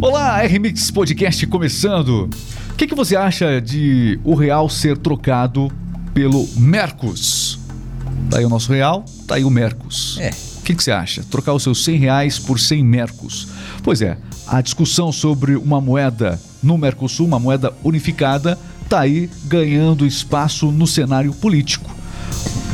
Olá, RMix Podcast começando. O que, que você acha de o real ser trocado pelo Mercos? Tá aí o nosso real, tá aí o Mercos. É. O que, que você acha? Trocar os seus 100 reais por 100 Mercos. Pois é, a discussão sobre uma moeda no Mercosul, uma moeda unificada, tá aí ganhando espaço no cenário político.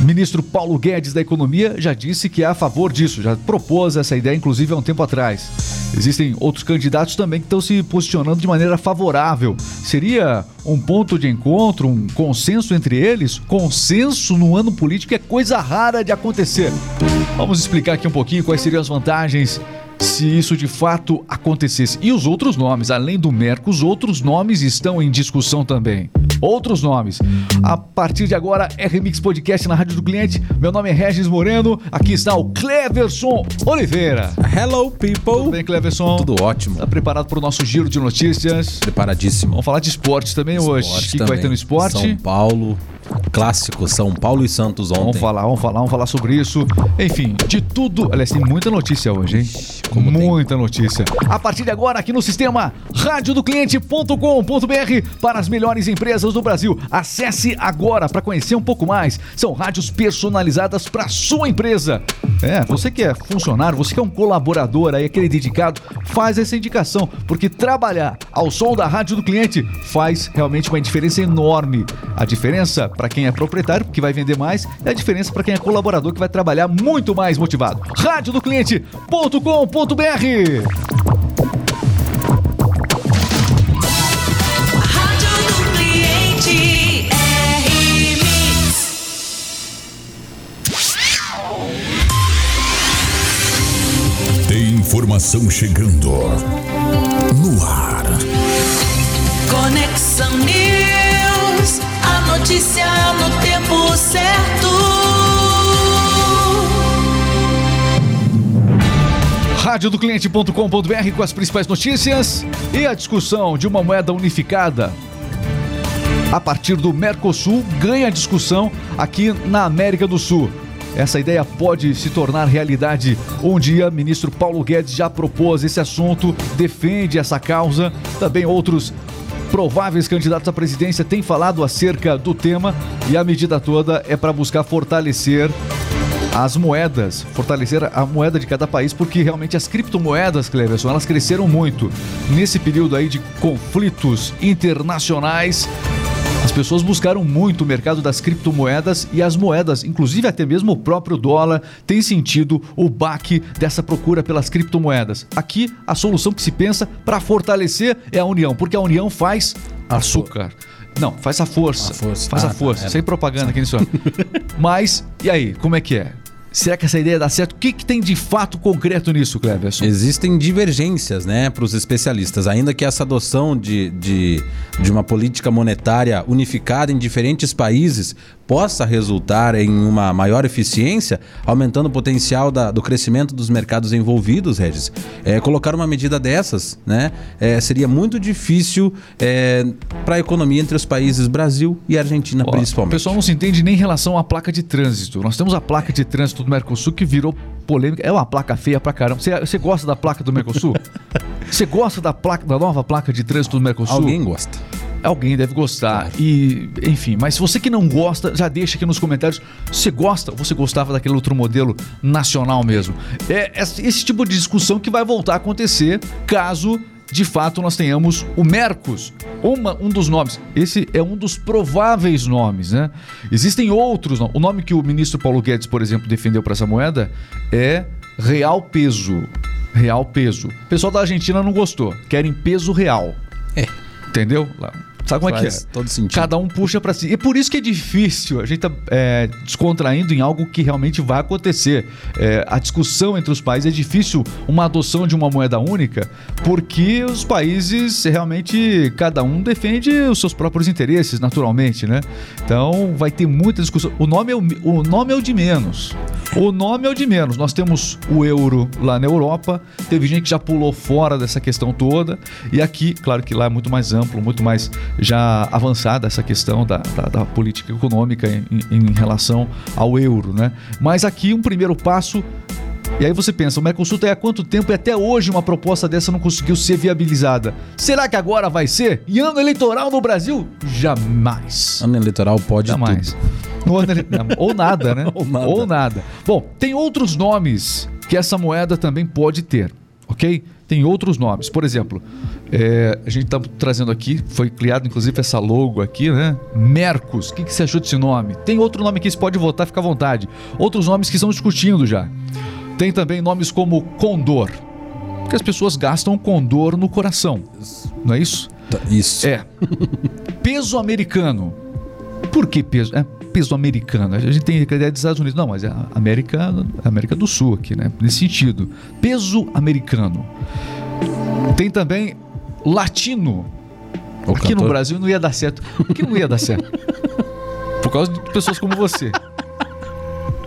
Ministro Paulo Guedes da Economia já disse que é a favor disso, já propôs essa ideia, inclusive, há um tempo atrás. Existem outros candidatos também que estão se posicionando de maneira favorável. Seria um ponto de encontro, um consenso entre eles? Consenso no ano político é coisa rara de acontecer. Vamos explicar aqui um pouquinho quais seriam as vantagens se isso de fato acontecesse. E os outros nomes, além do Merco, os outros nomes estão em discussão também. Outros nomes. A partir de agora, RMix Podcast na Rádio do Cliente. Meu nome é Regis Moreno. Aqui está o Cleverson Oliveira. Hello, people. Tudo bem, Cleverson? Tudo ótimo. Tá preparado para o nosso giro de notícias? Preparadíssimo. Vamos falar de esporte também hoje. O que, que vai ter no esporte? São Paulo, clássico, São Paulo e Santos ontem. Vamos falar, vamos falar, vamos falar sobre isso. Enfim, de tudo. Aliás, tem muita notícia hoje, hein? Como tem. muita notícia. A partir de agora, aqui no sistema radiodocliente.com.br para as melhores empresas do Brasil. Acesse agora para conhecer um pouco mais. São rádios personalizadas para sua empresa. É, você que é funcionário, você que é um colaborador aí, aquele dedicado, faz essa indicação, porque trabalhar ao som da rádio do cliente faz realmente uma diferença enorme. A diferença para quem é proprietário, que vai vender mais, e a diferença para quem é colaborador, que vai trabalhar muito mais motivado. Radiodocliente.com.br informação chegando no ar. Conexão News. A notícia no tempo certo. radiodocliente.com.br com as principais notícias e a discussão de uma moeda unificada a partir do Mercosul ganha discussão aqui na América do Sul. Essa ideia pode se tornar realidade um dia. Ministro Paulo Guedes já propôs esse assunto, defende essa causa. Também outros prováveis candidatos à presidência têm falado acerca do tema e a medida toda é para buscar fortalecer as moedas, fortalecer a moeda de cada país, porque realmente as criptomoedas, Cleverson, elas cresceram muito. Nesse período aí de conflitos internacionais, pessoas buscaram muito o mercado das criptomoedas e as moedas, inclusive até mesmo o próprio dólar, tem sentido o baque dessa procura pelas criptomoedas. Aqui, a solução que se pensa para fortalecer é a união, porque a união faz açúcar. Não, faz a força. A força. Faz Ah, a tá, força. é. Sem propaganda aqui nisso. Mas, e aí, como é que é? Será que essa ideia dá certo? O que, que tem de fato concreto nisso, Cleverson? Existem divergências, né, para os especialistas. Ainda que essa adoção de, de, de uma política monetária unificada em diferentes países possa resultar em uma maior eficiência, aumentando o potencial da- do crescimento dos mercados envolvidos, Regis, é, colocar uma medida dessas, né, é, seria muito difícil para a economia entre os países Brasil e Argentina, Ó, O principalmente. pessoal não se entende nem em relação à placa de trânsito. Nós temos a placa de trânsito do Mercosul que virou polêmica. É uma placa feia pra caramba. Você, você gosta da placa do Mercosul? Você gosta da placa, da nova placa de trânsito do Mercosul? Alguém gosta. Alguém deve gostar. E, enfim, mas se você que não gosta, já deixa aqui nos comentários. Você gosta ou você gostava daquele outro modelo nacional mesmo? É esse tipo de discussão que vai voltar a acontecer caso de fato nós tenhamos o Mercos, uma, um dos nomes. Esse é um dos prováveis nomes, né? Existem outros nomes. O nome que o ministro Paulo Guedes, por exemplo, defendeu para essa moeda é Real Peso. Real Peso. O pessoal da Argentina não gostou. Querem peso real. É. Entendeu? Sabe como é que Faz é? todo sentido. Cada um puxa pra si. E por isso que é difícil. A gente tá é, descontraindo em algo que realmente vai acontecer. É, a discussão entre os países é difícil uma adoção de uma moeda única, porque os países realmente cada um defende os seus próprios interesses, naturalmente, né? Então vai ter muita discussão. O nome é o, o nome é o de menos. O nome é o de menos. Nós temos o euro lá na Europa. Teve gente que já pulou fora dessa questão toda. E aqui, claro que lá é muito mais amplo, muito mais já avançada essa questão da, da, da política econômica em, em relação ao euro, né? Mas aqui um primeiro passo E aí você pensa, o Mercosul tá aí há quanto tempo e até hoje uma proposta dessa não conseguiu ser viabilizada? Será que agora vai ser? E ano eleitoral no Brasil? Jamais. Ano eleitoral pode Jamais. tudo. Ele- Ou nada, né? Ou nada. Ou nada. Bom, tem outros nomes que essa moeda também pode ter, ok? Tem outros nomes. Por exemplo, é, a gente está trazendo aqui, foi criado inclusive essa logo aqui, né? Mercos. O que, que você achou desse nome? Tem outro nome aqui, você pode votar, fica à vontade. Outros nomes que estão discutindo já. Tem também nomes como Condor. Porque as pessoas gastam Condor no coração. Não é isso? Tá, Isso. É. peso americano. Por que peso? É peso americano. A gente tem a ideia dos Estados Unidos. Não, mas é a América, a América do Sul aqui, né? Nesse sentido. Peso americano. Tem também latino. O Aqui no cantor- Brasil não ia dar certo. Por que não ia dar certo? Por causa de pessoas como você.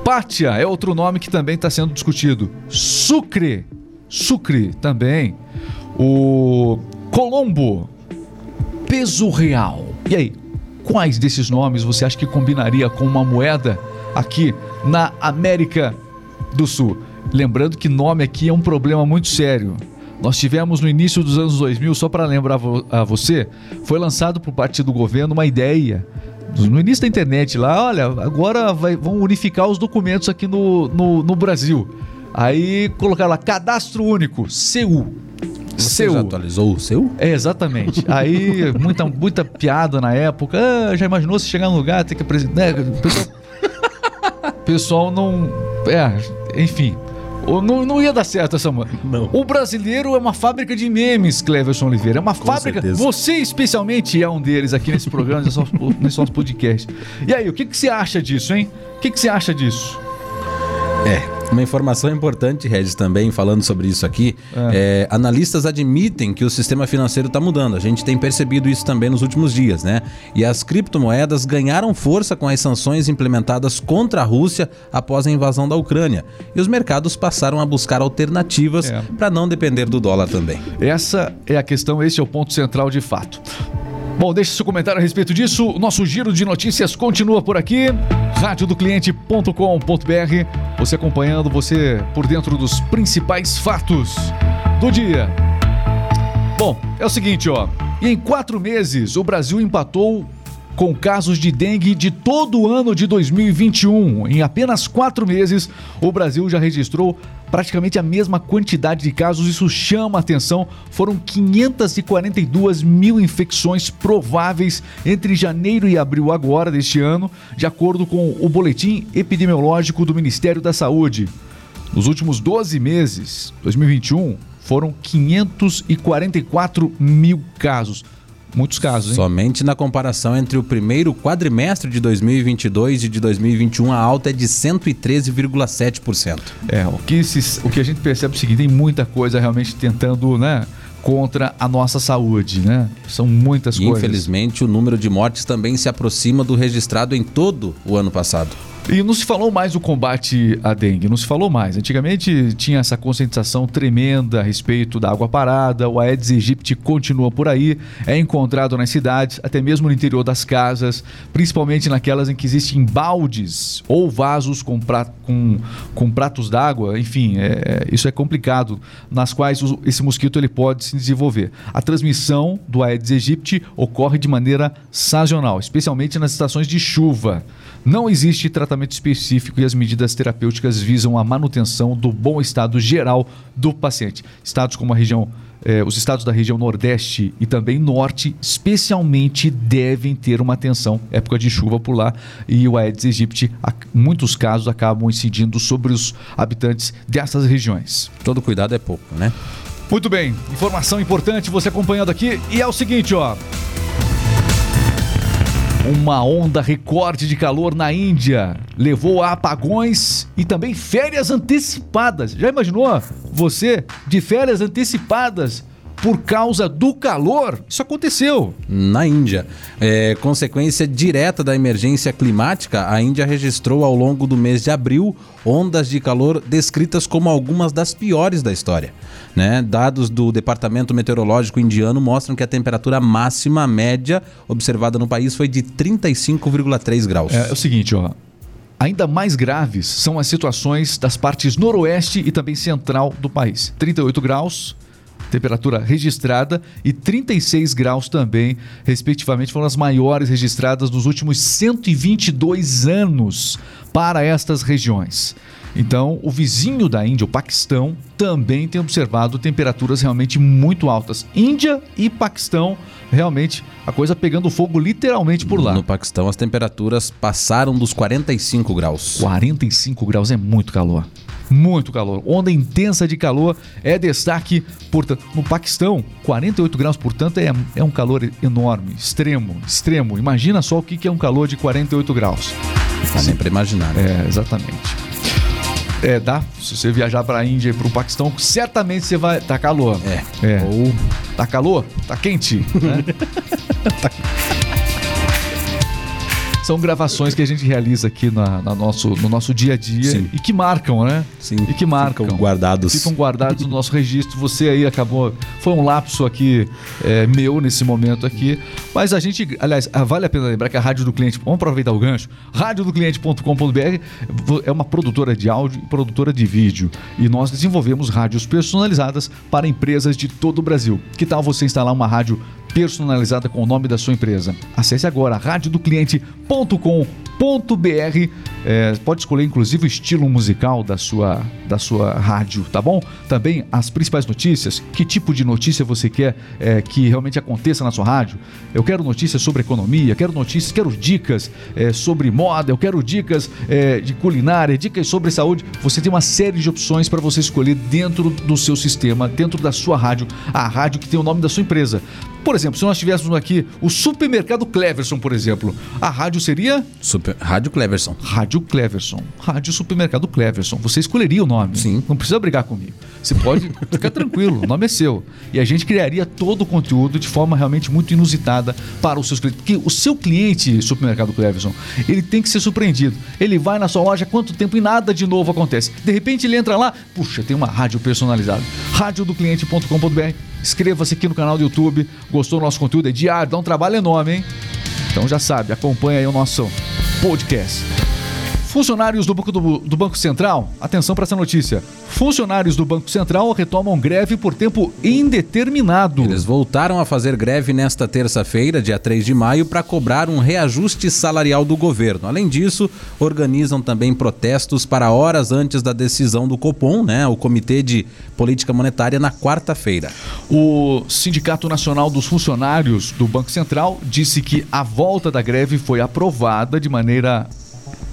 Pátia é outro nome que também está sendo discutido. Sucre. Sucre também. O Colombo. Peso real. E aí, quais desses nomes você acha que combinaria com uma moeda aqui na América do Sul? Lembrando que nome aqui é um problema muito sério. Nós tivemos no início dos anos 2000, só para lembrar vo- a você, foi lançado por parte do governo uma ideia no início da internet lá, olha, agora vai- vão unificar os documentos aqui no, no, no Brasil. Aí colocaram lá cadastro único, CU. Você CU. já atualizou o seu? É, exatamente. Aí, muita, muita piada na época. Ah, já imaginou se chegar num lugar, ter que apresentar. Né? O pessoal, pessoal não. É, enfim. Não, não ia dar certo essa mano. Não. O brasileiro é uma fábrica de memes, Cleverson Oliveira. É uma fábrica. certeza. Você, especialmente, é um deles aqui nesse programa, nesse nosso, nesse nosso podcast. E aí, o que, que você acha disso, hein? O que, que você acha disso? É. Uma informação importante, Regis, também falando sobre isso aqui. é, analistas admitem que o sistema financeiro está mudando. A gente tem percebido isso também nos últimos dias, né? E as criptomoedas ganharam força com as sanções implementadas contra a Rússia após a invasão da Ucrânia. E os mercados passaram a buscar alternativas É. para não depender do dólar também. Essa é a questão, esse é o ponto central de fato. Bom, deixe seu comentário a respeito disso. Nosso giro de notícias continua por aqui. radiodocliente.com.br. Você acompanhando, você por dentro dos principais fatos do dia. Bom, é o seguinte, ó. Em quatro meses, o Brasil empatou com casos de dengue de todo o ano de 2021. Em apenas quatro meses, o Brasil já registrou praticamente a mesma quantidade de casos. Isso chama a atenção. Foram 542 mil infecções prováveis entre janeiro e abril agora deste ano, de acordo com o boletim epidemiológico do Ministério da Saúde. Nos últimos 12 meses, 2021, foram 544 mil casos. Muitos casos, hein? Somente na comparação entre o primeiro quadrimestre de 2022 e de 2021, a alta é de 113,7%. É, o que, se- o que a gente percebe é o seguinte, tem muita coisa realmente tentando, né, contra a nossa saúde, né? São muitas E coisas. infelizmente o número de mortes também se aproxima do registrado em todo o ano passado. E não se falou mais do combate à dengue, não se falou mais. Antigamente tinha essa conscientização tremenda a respeito da água parada, o Aedes aegypti continua por aí, é encontrado nas cidades, até mesmo no interior das casas, principalmente naquelas em que existem baldes ou vasos com, pra- com- com pratos d'água, enfim, é- é- isso é complicado, nas quais esse mosquito ele pode se desenvolver. A transmissão do Aedes aegypti ocorre de maneira sazonal, especialmente nas estações de chuva. Não existe tratamento específico e as medidas terapêuticas visam a manutenção do bom estado geral do paciente. Estados como a região, eh, os estados da região Nordeste e também Norte, especialmente, devem ter uma atenção. Época de chuva por lá e o Aedes aegypti, a- muitos casos, acabam incidindo sobre os habitantes dessas regiões. Todo cuidado é pouco, né? Muito bem, informação importante você acompanhando aqui. E é o seguinte, ó. Uma onda recorde de calor na Índia levou a apagões e também férias antecipadas. Já imaginou você de férias antecipadas por causa do calor? Isso aconteceu. Na Índia, é, consequência direta da emergência climática, a Índia registrou ao longo do mês de abril ondas de calor descritas como algumas das piores da história. Né? Dados do Departamento Meteorológico Indiano mostram que a temperatura máxima média observada no país foi de 35,3 graus. É, é o seguinte, ó. Ainda mais graves são as situações das partes noroeste e também central do país. 38 graus, temperatura registrada, e 36 graus também, respectivamente, foram as maiores registradas nos últimos 122 anos para estas regiões. Então, o vizinho da Índia, o Paquistão, também tem observado temperaturas realmente muito altas. Índia e Paquistão, realmente, a coisa pegando fogo literalmente por lá. No Paquistão, as temperaturas passaram dos 45 graus. 45 graus é muito calor. Muito calor. Onda intensa de calor é destaque, portanto, no Paquistão, 48 graus, portanto, é, é um calor enorme, extremo, extremo. Imagina só o que que é um calor de 48 graus. Dá nem pra imaginar. né? É, exatamente. É, dá. Se você viajar pra Índia e pro Paquistão, certamente você vai. Tá calor. É. É. Ou Tá calor? Tá quente? né? São gravações que a gente realiza aqui na, na nosso, no nosso dia a dia Sim. e que marcam, né? Sim, E que marcam. ficam guardados. Ficam guardados no nosso registro. Você aí acabou. Foi um lapso aqui é, meu nesse momento aqui. Mas a gente, aliás, ah, vale a pena lembrar que a Rádio do Cliente, vamos aproveitar o gancho, radiodocliente.com.br é uma produtora de áudio e produtora de vídeo. E nós desenvolvemos rádios personalizadas para empresas de todo o Brasil. Que tal você instalar uma rádio personalizada com o nome da sua empresa? Acesse agora radiodocliente.com.br. É, pode escolher inclusive o estilo musical da sua, da sua rádio, tá bom? Também as principais notícias, que tipo de notícia você quer é, que realmente aconteça na sua rádio. Eu quero notícias sobre economia, quero notícias, quero dicas é, sobre moda, eu quero dicas é, de culinária, dicas sobre saúde. Você tem uma série de opções para você escolher dentro do seu sistema, dentro da sua rádio, a rádio que tem o nome da sua empresa. Por exemplo, se nós tivéssemos aqui o supermercado Cleverson, por exemplo, a rádio seria Super... Rádio Cleverson. Rádio Cleverson. Rádio Supermercado Cleverson. Você escolheria o nome. Sim. Não precisa brigar comigo. Você pode ficar tranquilo, o nome é seu. E a gente criaria todo o conteúdo de forma realmente muito inusitada para os seus clientes. Porque o seu cliente, Supermercado Cleverson, ele tem que ser surpreendido. Ele vai na sua loja há quanto tempo e nada de novo acontece. De repente ele entra lá, puxa, tem uma rádio personalizada. Radiodocliente.com.br. Inscreva-se aqui no canal do YouTube. Gostou do nosso conteúdo? É diário, dá um trabalho enorme, hein? Então já sabe, acompanha aí o nosso podcast. Funcionários do Banco, do, do Banco Central, atenção para essa notícia. Funcionários do Banco Central retomam greve por tempo indeterminado. Eles voltaram a fazer greve nesta terça-feira, dia 3 de maio, para cobrar um reajuste salarial do governo. Além disso, organizam também protestos para horas antes da decisão do Copom, né, o Comitê de Política Monetária, na quarta-feira. O Sindicato Nacional dos Funcionários do Banco Central disse que a volta da greve foi aprovada de maneira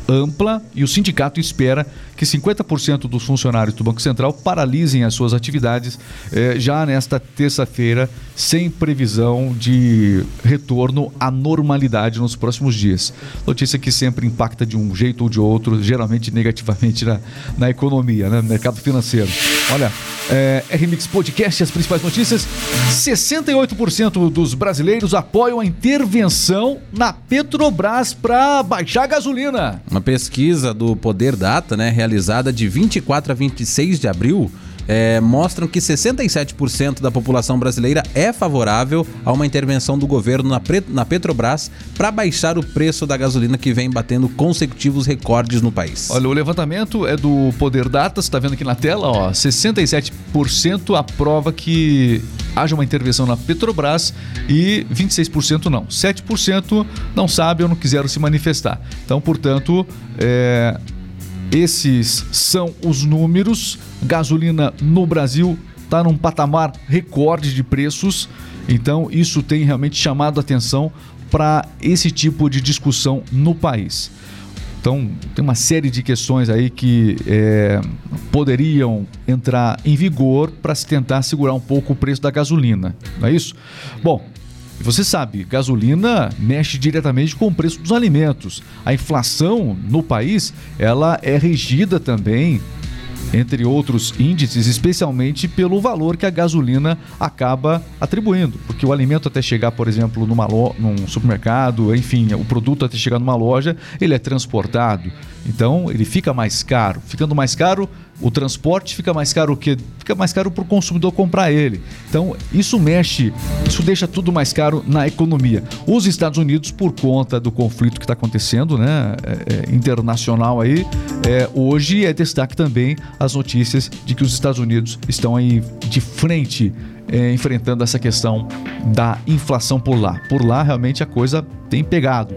ampla e o sindicato espera que 50% dos funcionários do Banco Central paralisem as suas atividades eh, já nesta terça-feira, sem previsão de retorno à normalidade nos próximos dias. Notícia que sempre impacta de um jeito ou de outro, geralmente negativamente na, na economia, né? no mercado financeiro. Olha, é, RMix Podcast, as principais notícias. 68% dos brasileiros apoiam a intervenção na Petrobras para baixar a gasolina. Uma pesquisa do Poder Data, né, realizada de 24 a 26 de abril, é, mostram que 67% da população brasileira é favorável a uma intervenção do governo na, na Petrobras para baixar o preço da gasolina que vem batendo consecutivos recordes no país. Olha, o levantamento é do Poder Data, está vendo aqui na tela, ó, 67% aprova que haja uma intervenção na Petrobras e 26% não. 7% não sabe ou não quiseram se manifestar. Então, portanto, é, esses são os números. Gasolina no Brasil está num patamar recorde de preços. Então, isso tem realmente chamado atenção para esse tipo de discussão no país. Então, tem uma série de questões aí que é, poderiam entrar em vigor para se tentar segurar um pouco o preço da gasolina, não é isso? Bom, você sabe, gasolina mexe diretamente com o preço dos alimentos. A inflação no país, ela é regida também entre outros índices, especialmente pelo valor que a gasolina acaba atribuindo. Porque o alimento até chegar, por exemplo, numa lo... num supermercado, enfim, o produto até chegar numa loja, ele é transportado. Então, ele fica mais caro. Ficando mais caro, o transporte fica mais caro o quê? Fica mais caro para o consumidor comprar ele. Então, isso mexe, isso deixa tudo mais caro na economia. Os Estados Unidos, por conta do conflito que está acontecendo, né, é, é, internacional aí, é, hoje é destaque também as notícias de que os Estados Unidos estão aí de frente é, enfrentando essa questão da inflação por lá. Por lá, realmente, a coisa tem pegado.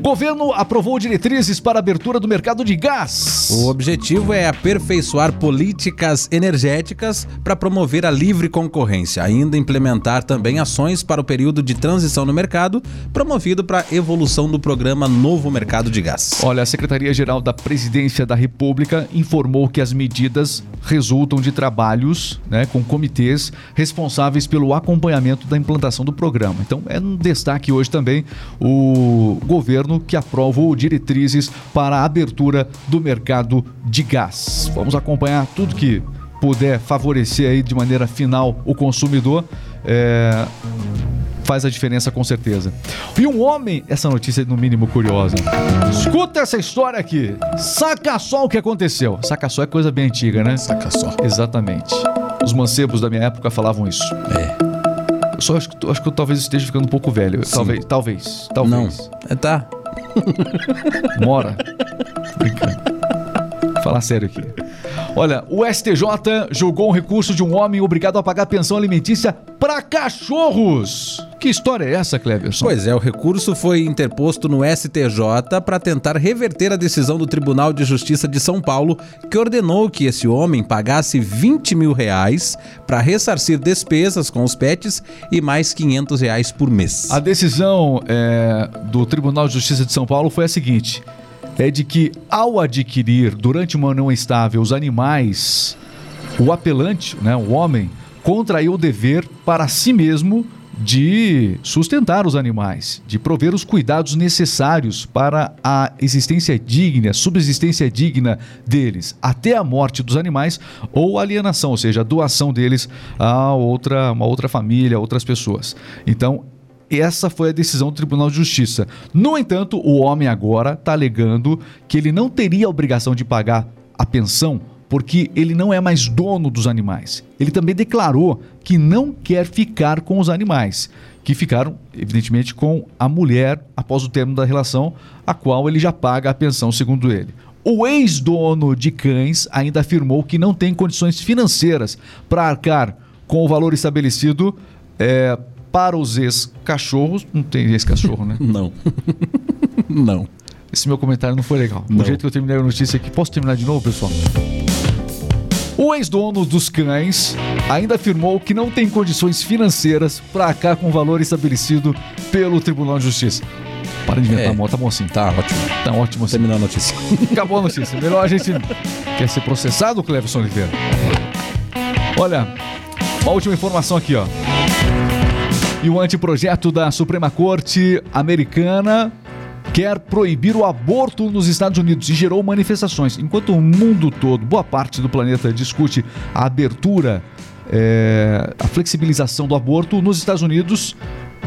Governo aprovou diretrizes para a abertura do mercado de gás. O objetivo é aperfeiçoar políticas energéticas para promover a livre concorrência, ainda implementar também ações para o período de transição no mercado, promovido para a evolução do programa Novo Mercado de Gás. Olha, a Secretaria-Geral da Presidência da República informou que as medidas resultam de trabalhos né, com comitês responsáveis pelo acompanhamento da implantação do programa. Então, é um destaque hoje também o governo que aprovou diretrizes para a abertura do mercado de gás. Vamos acompanhar tudo que puder favorecer aí de maneira final o consumidor. É, faz a diferença com certeza. E um homem, essa notícia é no mínimo curiosa. Escuta essa história aqui. Saca só o que aconteceu. Saca só é coisa bem antiga, né? Saca só. Exatamente. Os mancebos da minha época falavam isso. É. Só acho que, acho que eu talvez esteja ficando um pouco velho. Talvez, talvez, Não. talvez. É, tá. Mora. Brincando. Falar sério aqui. Olha, o STJ julgou um recurso de um homem obrigado a pagar pensão alimentícia para cachorros. Que história é essa, Cleverson? Pois é, o recurso foi interposto no STJ para tentar reverter a decisão do Tribunal de Justiça de São Paulo, que ordenou que esse homem pagasse 20 mil reais para ressarcir despesas com os pets e mais 500 reais por mês. A decisão é, do Tribunal de Justiça de São Paulo foi a seguinte: é de que ao adquirir durante uma união estável os animais, o apelante, né, o homem, contraiu o dever para si mesmo de sustentar os animais, de prover os cuidados necessários para a existência digna, subsistência digna deles, até a morte dos animais ou alienação, ou seja, a doação deles a outra, uma outra família, a outras pessoas. Então, essa foi a decisão do Tribunal de Justiça. No entanto, o homem agora está alegando que ele não teria a obrigação de pagar a pensão porque ele não é mais dono dos animais. Ele também declarou que não quer ficar com os animais, que ficaram, evidentemente, com a mulher após o término da relação, a qual ele já paga a pensão, segundo ele. O ex-dono de cães ainda afirmou que não tem condições financeiras para arcar com o valor estabelecido é, para os ex-cachorros. Não tem ex-cachorro, né? Não. Não. Esse meu comentário não foi legal. Não. Do jeito que eu terminei a notícia aqui, posso terminar de novo, pessoal? O ex-dono dos cães ainda afirmou que não tem condições financeiras para arcar com o valor estabelecido pelo Tribunal de Justiça. Para de inventar É. moto, tá bom assim. Tá ótimo. Tá ótimo assim. Terminou a notícia. Acabou a notícia. Melhor a gente. Quer ser processado, Cleverson Oliveira? Olha, uma última informação aqui, ó. E o anteprojeto da Suprema Corte Americana quer proibir o aborto nos Estados Unidos e gerou manifestações. Enquanto o mundo todo, boa parte do planeta, discute a abertura, é, a flexibilização do aborto, nos Estados Unidos,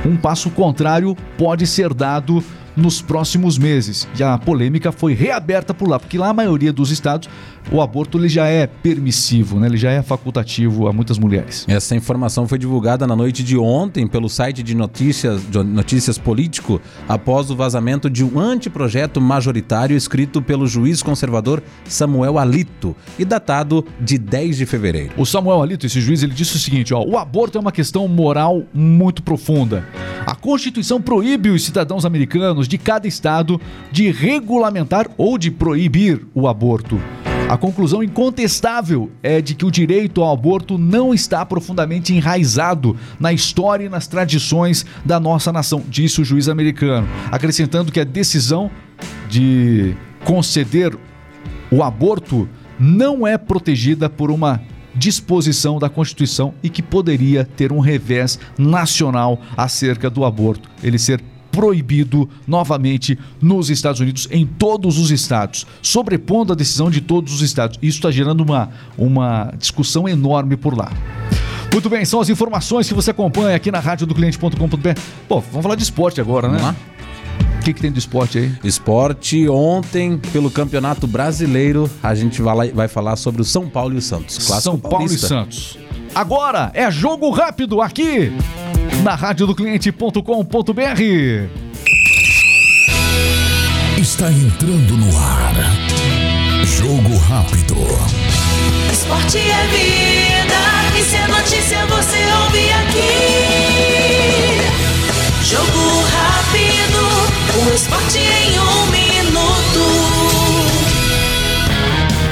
um passo contrário pode ser dado nos próximos meses. E a polêmica foi reaberta por lá, porque lá a maioria dos estados o aborto ele já é permissivo, né? ele já é facultativo a muitas mulheres. Essa informação foi divulgada na noite de ontem pelo site de notícias, de notícias político após o vazamento de um anteprojeto majoritário escrito pelo juiz conservador Samuel Alito e datado de 10 de fevereiro. O Samuel Alito, esse juiz, ele disse o seguinte: ó, o aborto é uma questão moral muito profunda. Constituição proíbe os cidadãos americanos de cada estado de regulamentar ou de proibir o aborto. A conclusão incontestável é de que o direito ao aborto não está profundamente enraizado na história e nas tradições da nossa nação, disse o juiz americano, acrescentando que a decisão de conceder o aborto não é protegida por uma disposição da Constituição e que poderia ter um revés nacional acerca do aborto, ele ser proibido novamente nos Estados Unidos, em todos os estados, sobrepondo a decisão de todos os estados. Isso está gerando uma, uma discussão enorme por lá. Muito bem, são as informações que você acompanha aqui na rádio do cliente.com.br. Pô, vamos falar de esporte agora, né? O que, que tem do esporte aí? Esporte, ontem, pelo Campeonato Brasileiro, a gente vai, lá- vai falar sobre o São Paulo e o Santos. Clássico São Paulo paulista. e Santos. Agora é jogo rápido aqui na rádio do cliente.com.br. Está entrando no ar. Jogo rápido. Esporte é vida, e se é notícia você ouve aqui. Jogo rápido, o esporte em um minuto.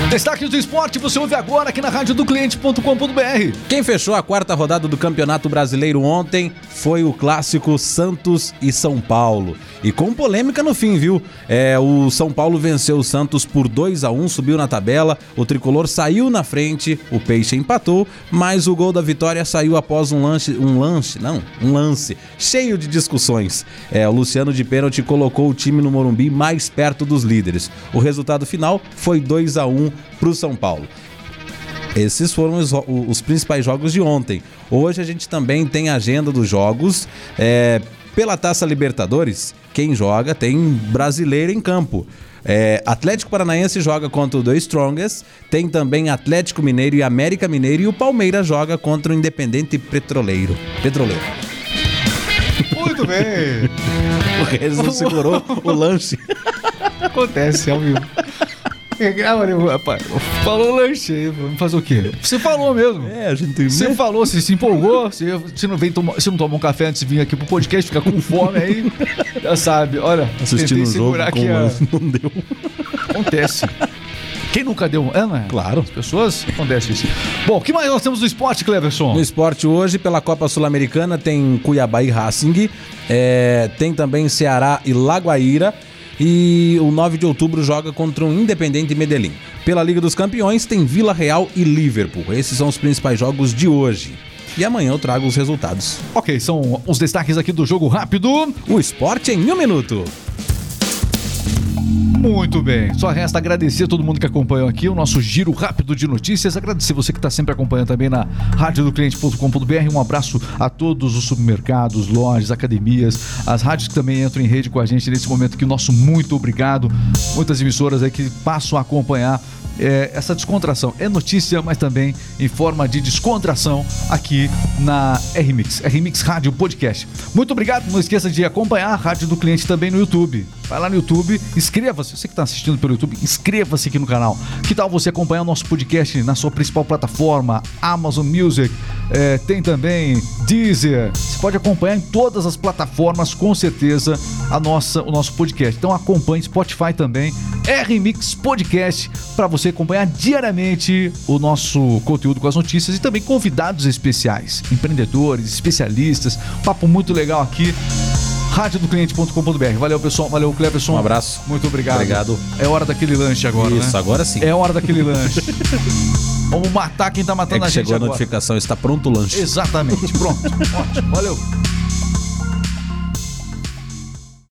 Destaques do esporte você ouve agora aqui na rádio do cliente.com.br. Quem fechou a quarta rodada do Campeonato Brasileiro ontem foi o clássico Santos e São Paulo. E com polêmica no fim, viu? É, o São Paulo venceu o Santos por 2 a 1 subiu na tabela, o tricolor saiu na frente, o Peixe empatou, mas o gol da vitória saiu após um lance, um lance, não, um lance cheio de discussões. É, o Luciano de pênalti colocou o time no Morumbi mais perto dos líderes. O resultado final foi 2 a 1 para o São Paulo. Esses foram os, os principais jogos de ontem. Hoje a gente também tem a agenda dos jogos. É, pela Taça Libertadores, quem joga tem brasileiro em campo. É, Atlético Paranaense joga contra o The Strongest, tem também Atlético Mineiro e América Mineiro e o Palmeiras joga contra o Independente Petroleiro. Petroleiro. Muito bem. O Regis não segurou o lanche. Acontece ao vivo. Ah, mano, rapaz, falou lanche fazer o quê? Você falou mesmo. É, a gente Você falou, você se empolgou, você, você não vem tomar, você não tomou um café antes de vir aqui pro podcast, fica com fome aí, já sabe. Olha, assistindo o jogo aqui a... não deu. Acontece. Quem nunca deu? É, não é? Claro. As pessoas? Acontece isso. Bom, o que mais nós temos do esporte, Cleverson? No esporte hoje, pela Copa Sul-Americana, tem Cuiabá e Racing, é, tem também Ceará e Lagoaíra. E o 9 de outubro joga contra o Independente Medellín. Pela Liga dos Campeões, tem Vila Real e Liverpool. Esses são os principais jogos de hoje. E amanhã eu trago os resultados. Ok, são os destaques aqui do jogo rápido. O esporte em um minuto. Muito bem. Só resta agradecer a todo mundo que acompanhou aqui o nosso giro rápido de notícias. Agradecer você que está sempre acompanhando também na radiodocliente.com.br. Um abraço a todos os supermercados, lojas, academias, as rádios que também entram em rede com a gente nesse momento aqui. Nosso muito obrigado. Muitas emissoras aí que passam a acompanhar é, essa descontração. É notícia, mas também em forma de descontração aqui na RMix, RMix Rádio Podcast. Muito obrigado. Não esqueça de acompanhar a Rádio do Cliente também no YouTube. Vai lá no YouTube, inscreva-se. Você que está assistindo pelo YouTube, inscreva-se aqui no canal. Que tal você acompanhar o nosso podcast na sua principal plataforma, Amazon Music? é, tem também Deezer. Você pode acompanhar em todas as plataformas, com certeza, a nossa, o nosso podcast. Então acompanhe Spotify também, RMix Podcast, para você acompanhar diariamente o nosso conteúdo com as notícias e também convidados especiais, empreendedores, especialistas. Papo muito legal aqui radiodocliente.com.br. Valeu, pessoal. Valeu, Cleverson. Um abraço. Muito obrigado. Obrigado. É hora daquele lanche agora, Isso, né? agora sim. É hora daquele lanche. Vamos matar quem tá É matando que a gente chegou a agora. notificação, está pronto o lanche. Exatamente. Pronto. Ótimo. Valeu.